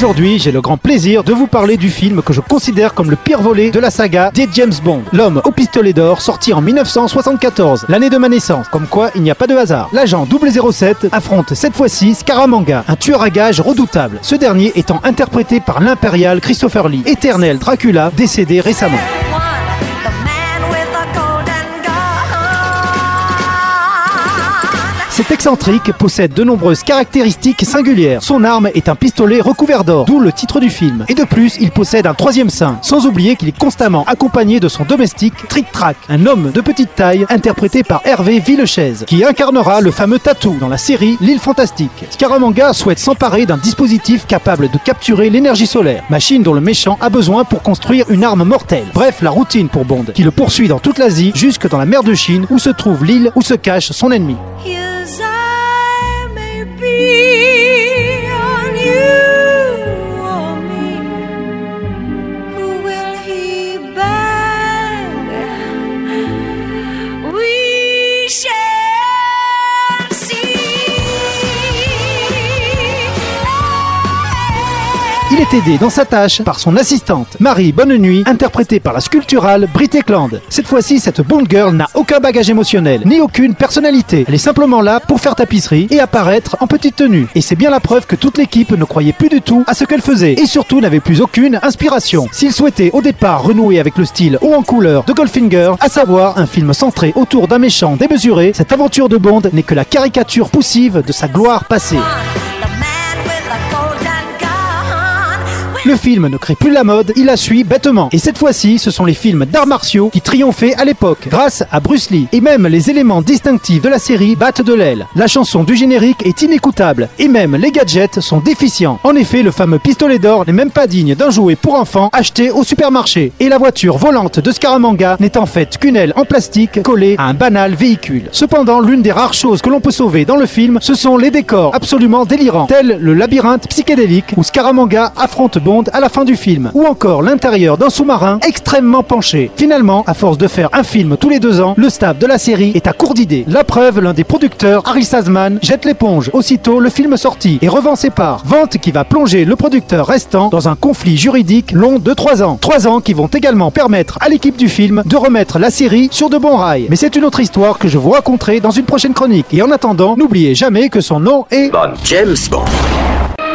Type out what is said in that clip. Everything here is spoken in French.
Aujourd'hui, j'ai le grand plaisir de vous parler du film que je considère comme le pire volet de la saga des James Bond. L'homme au pistolet d'or, sorti en 1974, l'année de ma naissance. Comme quoi, il n'y a pas de hasard. L'agent 007 affronte cette fois-ci Scaramanga, un tueur à gages redoutable. Ce dernier étant interprété par l'impérial Christopher Lee, éternel Dracula, décédé récemment. Cet excentrique possède de nombreuses caractéristiques singulières. Son arme est un pistolet recouvert d'or, d'où le titre du film. Et de plus, il possède un troisième sein, sans oublier qu'il est constamment accompagné de son domestique Trick Track, un homme de petite taille interprété par Hervé Villechaize, qui incarnera le fameux Tatou dans la série L'île fantastique. Scaramanga souhaite s'emparer d'un dispositif capable de capturer l'énergie solaire, machine dont le méchant a besoin pour construire une arme mortelle. Bref, la routine pour Bond, qui le poursuit dans toute l'Asie jusque dans la mer de Chine où se trouve l'île où se cache son ennemi. Il est aidé dans sa tâche par son assistante, Marie Bonnenuit, interprétée par la sculpturale Brit Eklund. Cette fois-ci, cette Bond Girl n'a aucun bagage émotionnel, ni aucune personnalité. Elle est simplement là pour faire tapisserie et apparaître en petite tenue. Et c'est bien la preuve que toute l'équipe ne croyait plus du tout à ce qu'elle faisait, et surtout n'avait plus aucune inspiration. S'il souhaitait au départ renouer avec le style haut en couleur de Goldfinger, à savoir un film centré autour d'un méchant démesuré, cette aventure de Bond n'est que la caricature poussive de sa gloire passée. Le film ne crée plus la mode, il la suit bêtement. Et cette fois-ci, ce sont les films d'arts martiaux qui triomphaient à l'époque, grâce à Bruce Lee. Et même les éléments distinctifs de la série battent de l'aile. La chanson du générique est inécoutable, et même les gadgets sont déficients. En effet, le fameux pistolet d'or n'est même pas digne d'un jouet pour enfants acheté au supermarché. Et la voiture volante de Scaramanga n'est en fait qu'une aile en plastique collée à un banal véhicule. Cependant, l'une des rares choses que l'on peut sauver dans le film, ce sont les décors absolument délirants, tels le labyrinthe psychédélique où Scaramanga affronte Bond à la fin du film, ou encore l'intérieur d'un sous-marin extrêmement penché. Finalement, à force de faire un film tous les deux ans, le staff de la série est à court d'idées. La preuve, l'un des producteurs, Harry Sazman, jette l'éponge aussitôt le film sorti et revend ses parts. Vente qui va plonger le producteur restant dans un conflit juridique long de 3 ans. 3 ans qui vont également permettre à l'équipe du film de remettre la série sur de bons rails. Mais c'est une autre histoire que je vous raconterai dans une prochaine chronique. Et en attendant, n'oubliez jamais que son nom est... James Bond.